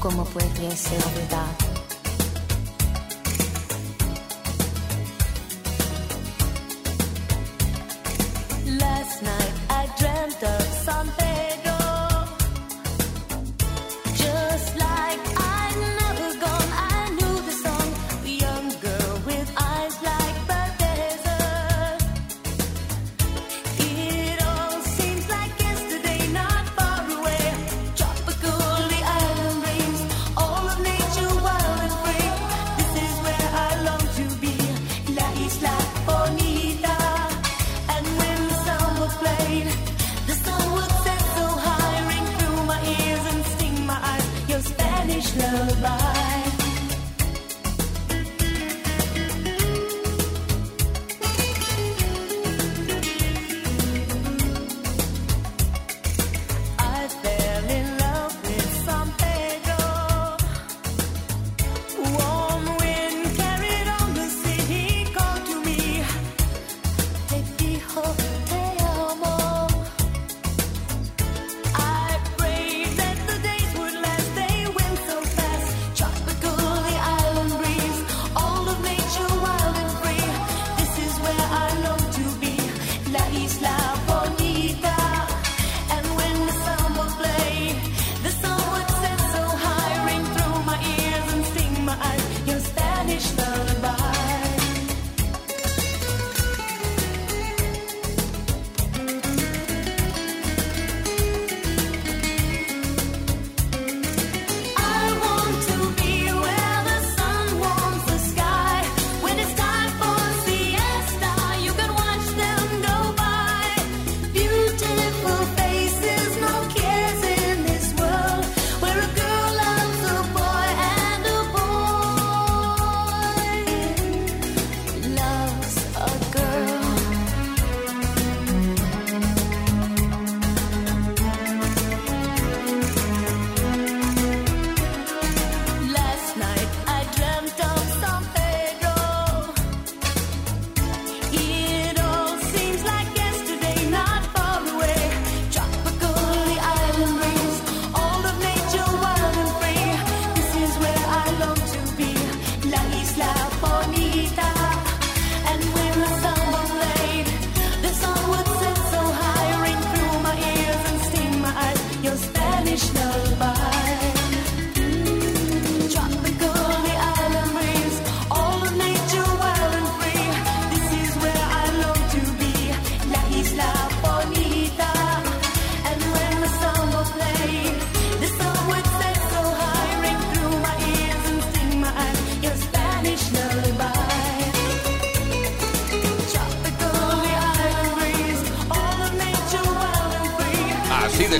¿Cómo puede ser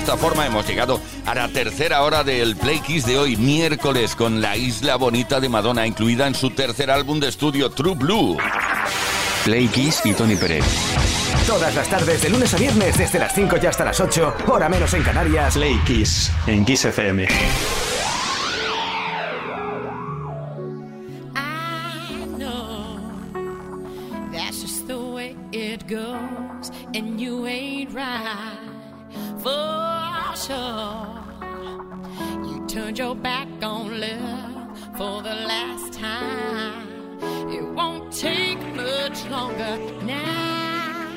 verdad? forma hemos llegado a la tercera hora del Play Kiss de hoy, miércoles, con la isla bonita de Madonna, incluida en su tercer álbum de estudio, True Blue. Play Kiss y Tony Pérez. Todas las tardes, de lunes a viernes, desde las 5 y hasta las 8, hora menos en Canarias. Play Kiss, en Kiss FM. back on love for the last time. It won't take much longer now.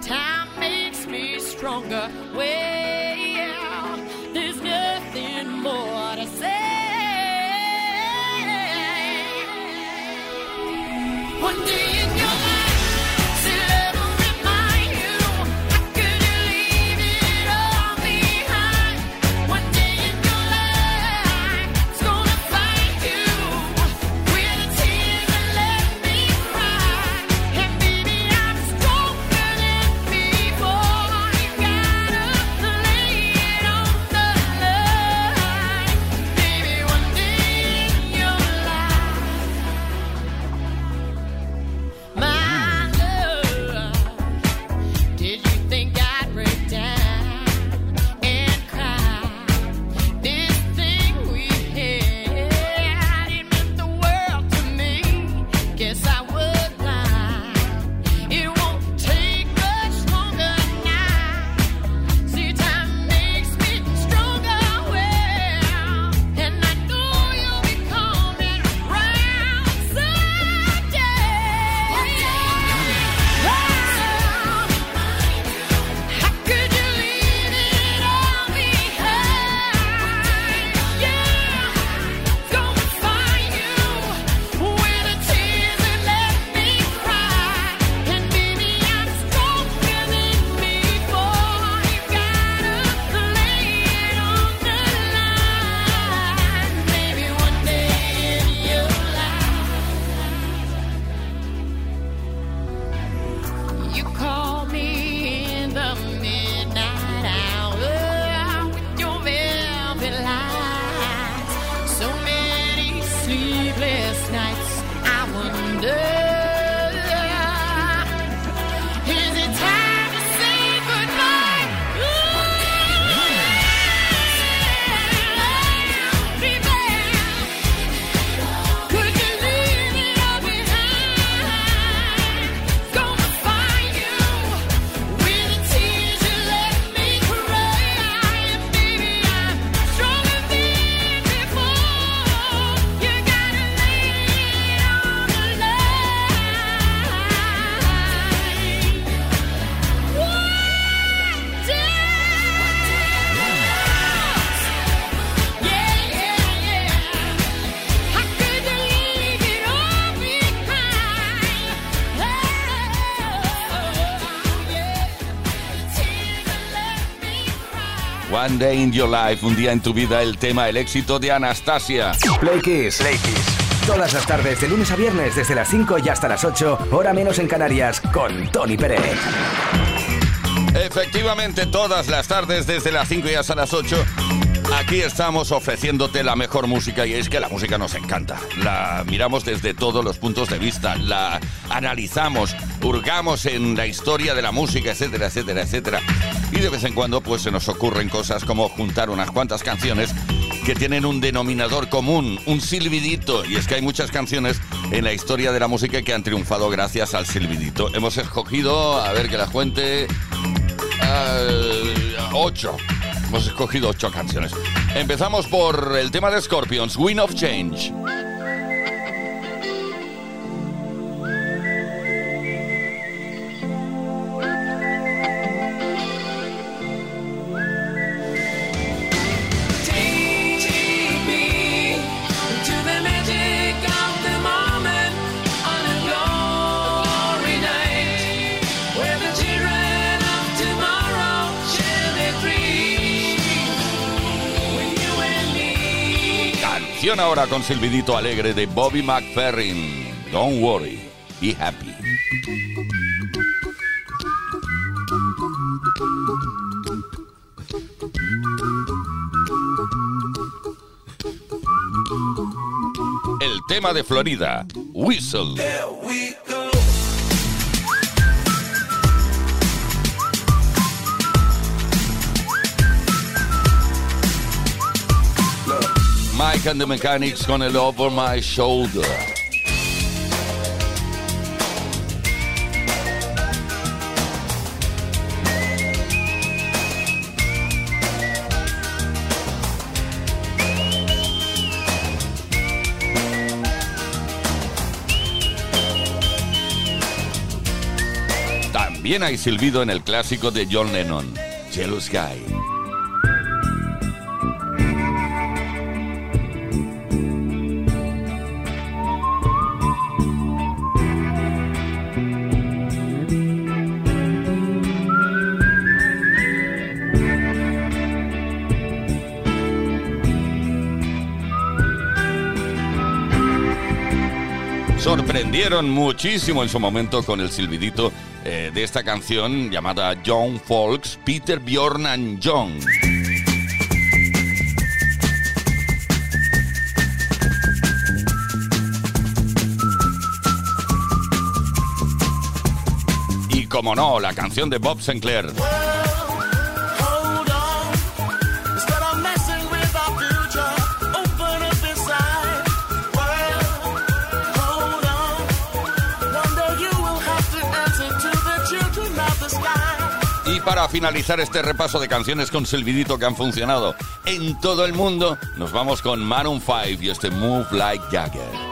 Time makes me stronger. Well, One Day in Your Life, un día en tu vida, el tema, el éxito de Anastasia. Play Kiss. Play Kiss. Todas las tardes, de lunes a viernes, desde las 5 y hasta las 8, hora menos en Canarias, con Tony Pérez. Efectivamente, todas las tardes, desde las 5 y hasta las 8, Aquí estamos ofreciéndote la mejor música y es que la música nos encanta. La miramos desde todos los puntos de vista, la analizamos, hurgamos en la historia de la música, etcétera, etcétera, etcétera. Y de vez en cuando pues se nos ocurren cosas como juntar unas cuantas canciones que tienen un denominador común, un silbidito. Y es que hay muchas canciones en la historia de la música que han triunfado gracias al silbidito. Hemos escogido, a ver que la cuente, ocho. Hemos escogido ocho canciones. Empezamos por el tema de Scorpions, Wind of Change. Ahora con Silvidito Alegre de Bobby McFerrin. Don't worry, be happy. El tema de Florida, Whistle. Mike and the Mechanics con el Over My Shoulder. También hay silbido en el clásico de John Lennon, Jealous Guy. Muchísimo en su momento con el silbidito eh, de esta canción llamada John Folks, Peter Bjorn and John. Y como no, la canción de Bob Sinclair. Para finalizar este repaso de canciones con silbidito que han funcionado en todo el mundo, nos vamos con Maroon 5 y este Move Like Jagger.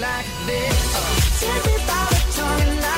like this. Everybody talking like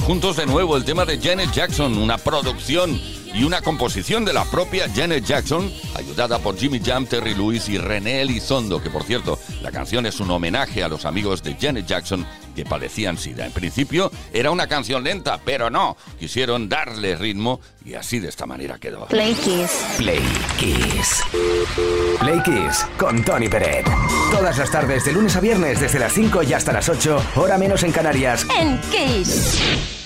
Juntos de nuevo, el tema de Janet Jackson, una producción y una composición de la propia Janet Jackson, ayudada por Jimmy Jam, Terry Lewis y René Elizondo, que por cierto, la canción es un homenaje a los amigos de Janet Jackson que padecían SIDA. En principio era una canción lenta, pero no, quisieron darle ritmo y así de esta manera quedó. Play Kiss. Play Kiss. Play Kiss con Tony Peret. Todas las tardes de lunes a viernes desde las 5 y hasta las 8, hora menos en Canarias. En Kiss.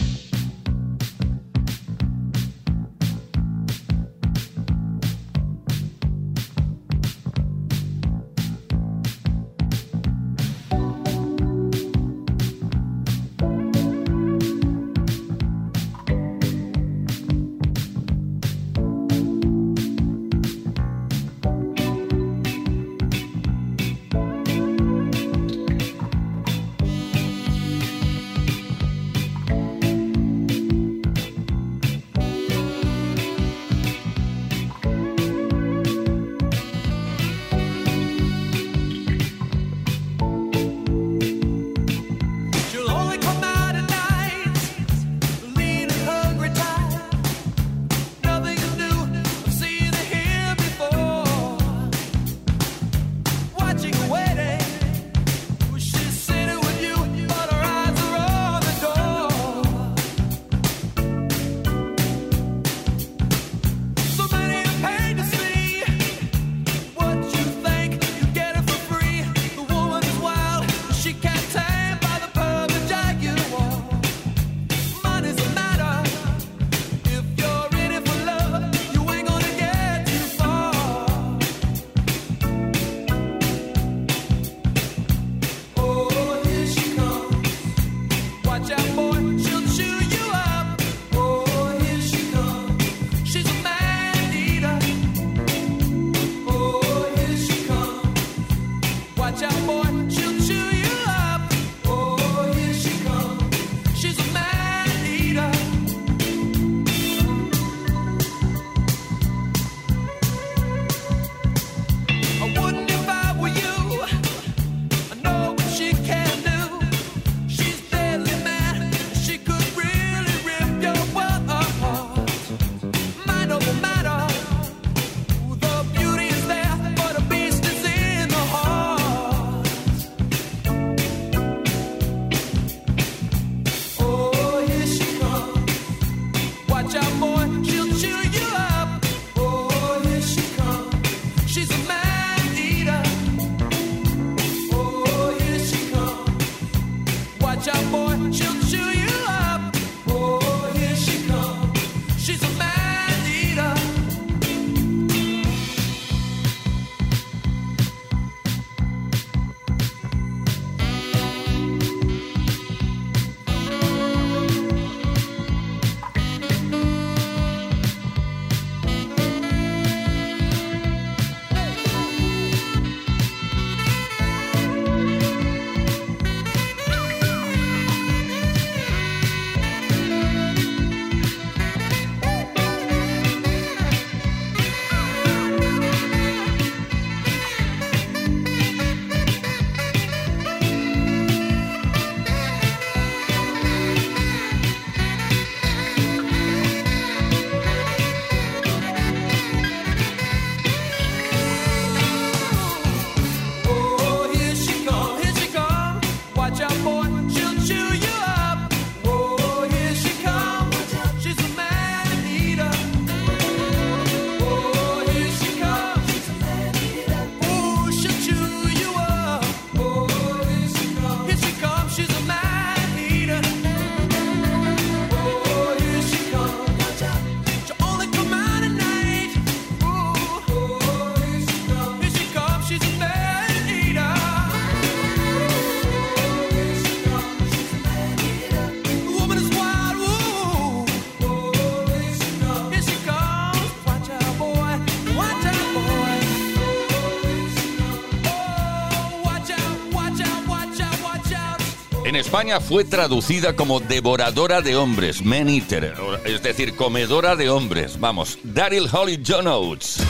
España fue traducida como devoradora de hombres, man eater, es decir, comedora de hombres. Vamos, Daryl Holly John Oates.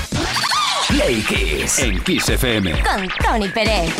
Play Kiss. En Kiss FM. Con Tony Pérez.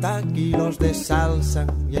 40 kilos de salsa y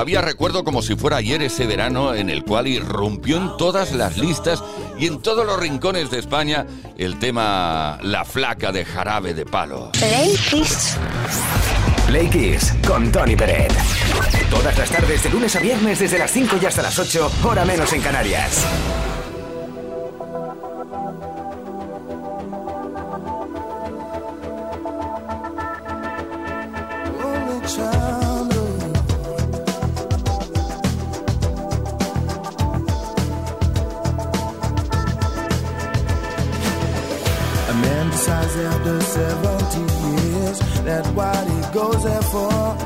Todavía recuerdo como si fuera ayer ese verano en el cual irrumpió en todas las listas y en todos los rincones de España el tema La flaca de jarabe de palo. Play Kiss. Con Tony Peret. Todas las tardes de lunes a viernes desde las 5 y hasta las 8, hora menos en Canarias. that what he goes there for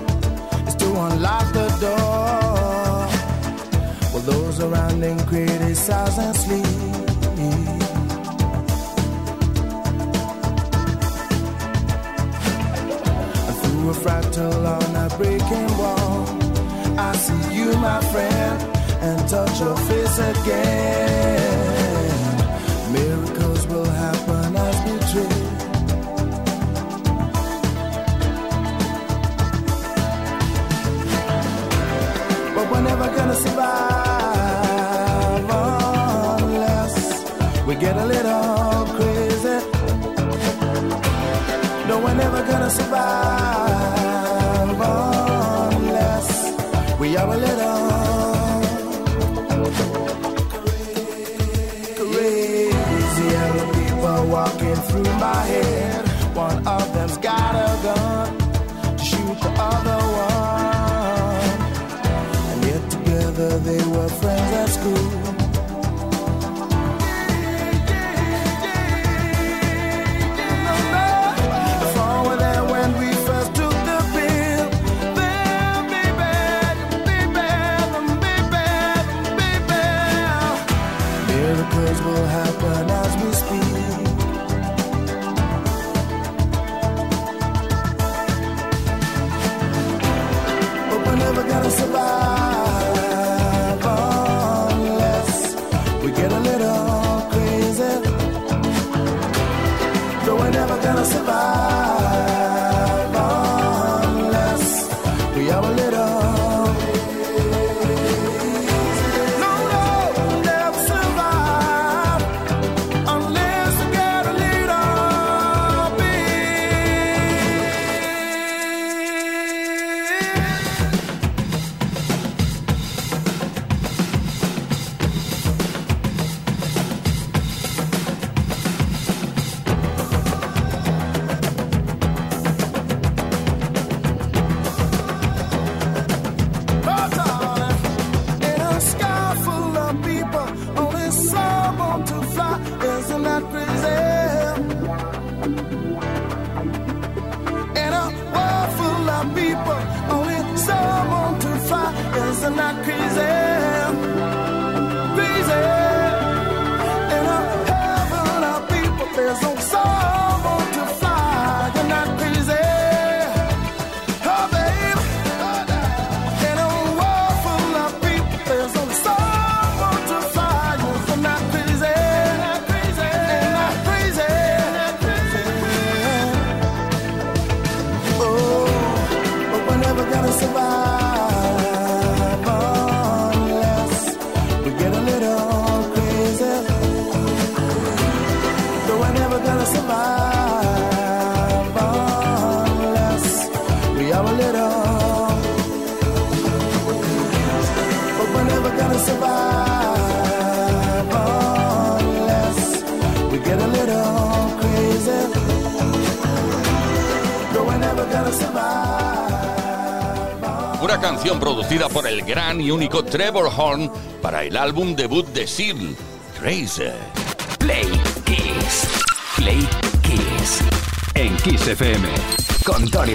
is to unlock the door. Well, those around him criticize and sleep. And through a fractal on a breaking wall, I see you, my friend, and touch your face again. Friends at school. Canción producida por el gran y único Trevor Horn para el álbum debut de Seal, Crazy. Play Kiss. Play Kiss. En Kiss FM. Con Tony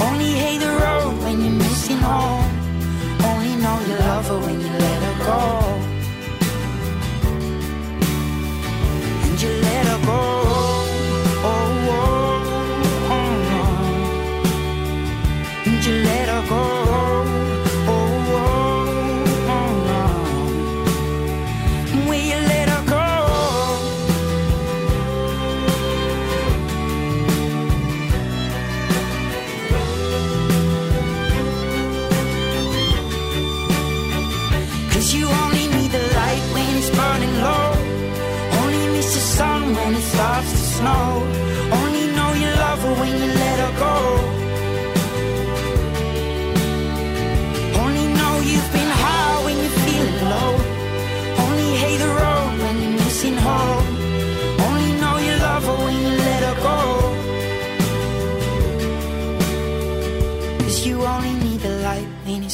only hate the road when you're missing home. Only know you love her when you let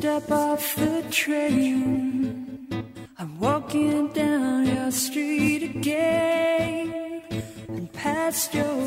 Step off the train. I'm walking down your street again and past your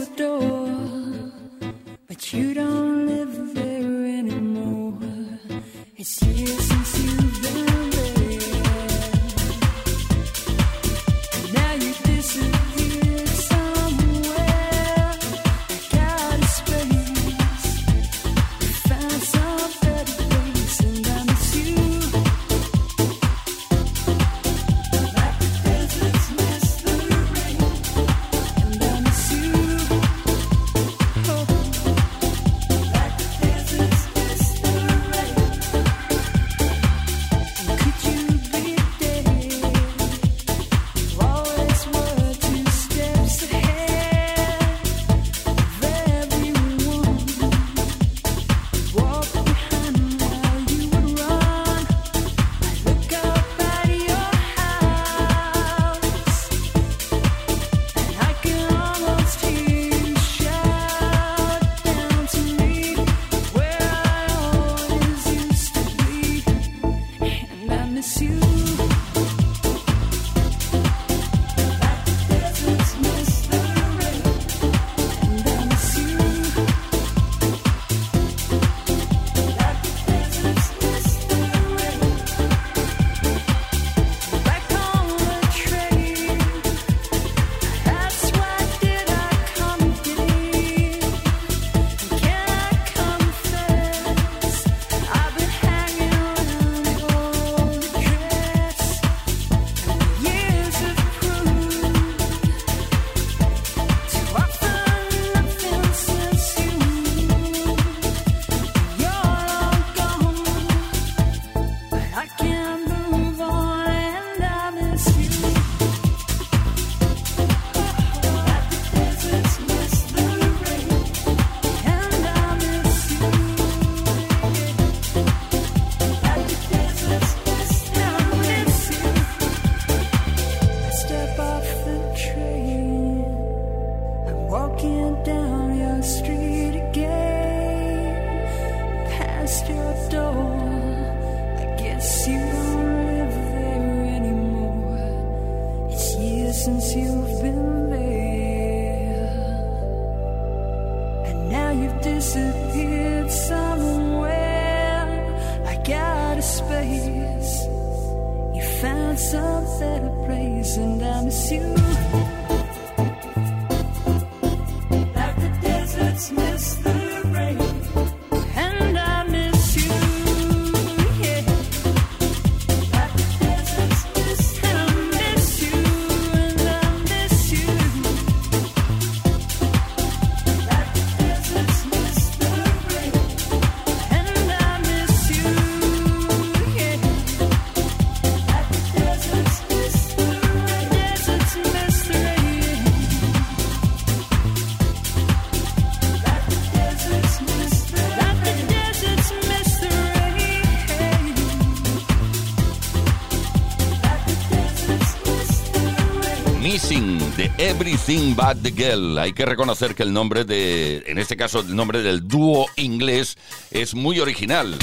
Everything But the Girl. Hay que reconocer que el nombre de, en este caso, el nombre del dúo inglés es muy original.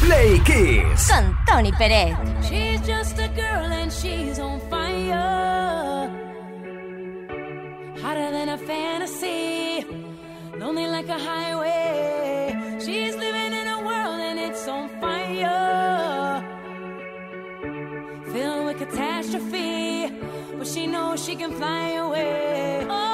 Play Kiss. Con Tony Pérez. She's just a girl and she's on fire. Hotter than a fantasy. Lonely like a highway. She's living in a world and it's on fire. Filled with catastrophe. She knows she can fly away. Oh,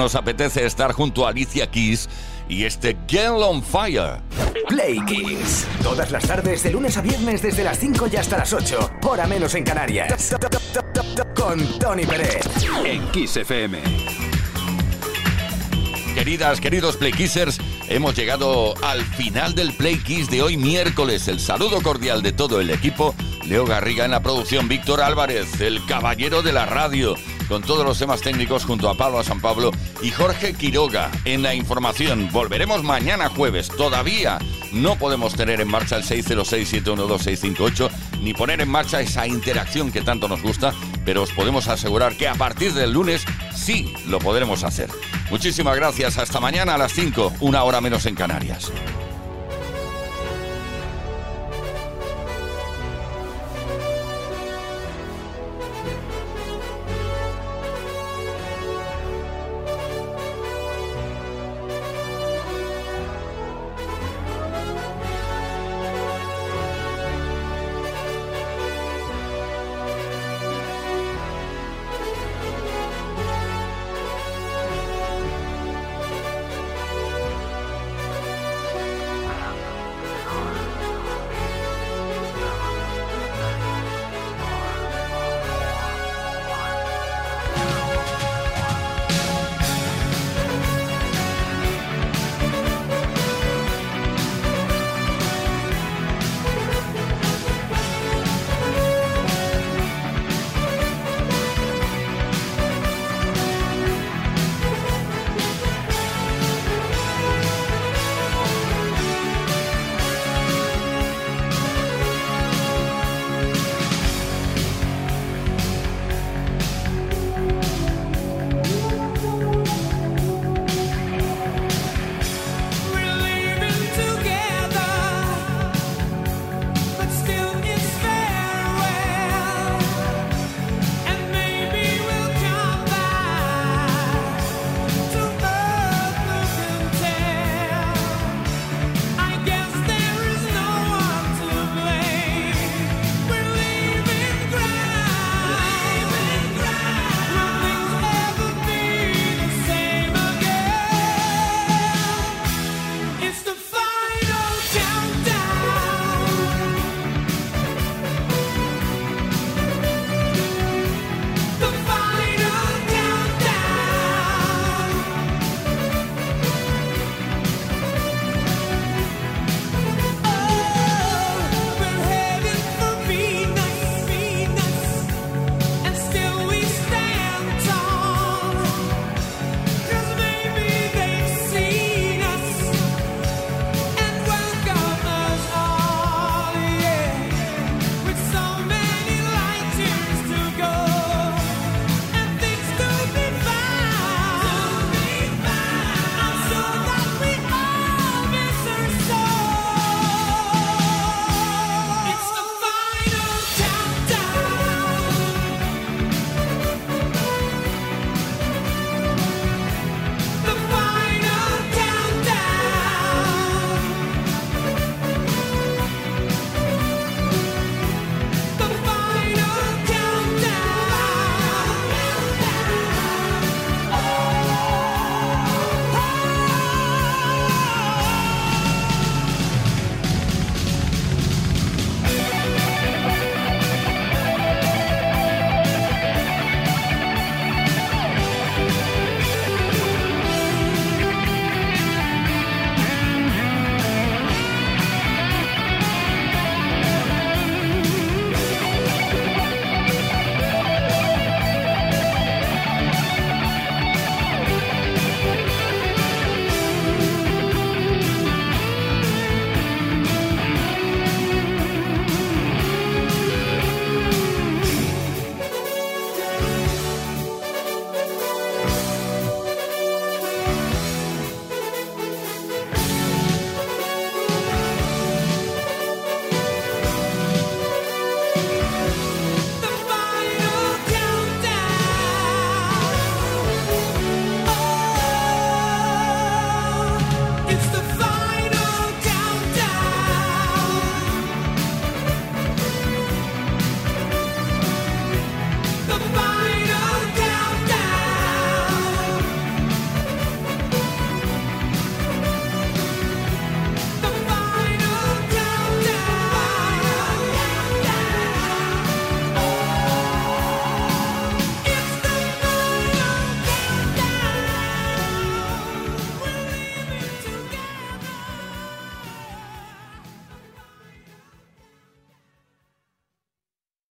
nos apetece estar junto a Alicia Keys y este Girl on Fire. Play Kiss. Todas las tardes, de lunes a viernes, desde las 5 y hasta las 8. Hora menos en Canarias. Con Tony Pérez. En Kiss FM. Queridas, queridos Play Kissers, hemos llegado al final del Play Kiss de hoy miércoles. El saludo cordial de todo el equipo. Leo Garriga en la producción, Víctor Álvarez, el caballero de la radio, con todos los temas técnicos junto a Pablo San Pablo y Jorge Quiroga en la información. Volveremos mañana jueves. Todavía no podemos tener en marcha el 606-712-658 ni poner en marcha esa interacción que tanto nos gusta, pero os podemos asegurar que a partir del lunes sí lo podremos hacer. Muchísimas gracias. Hasta mañana a las 5, una hora menos en Canarias.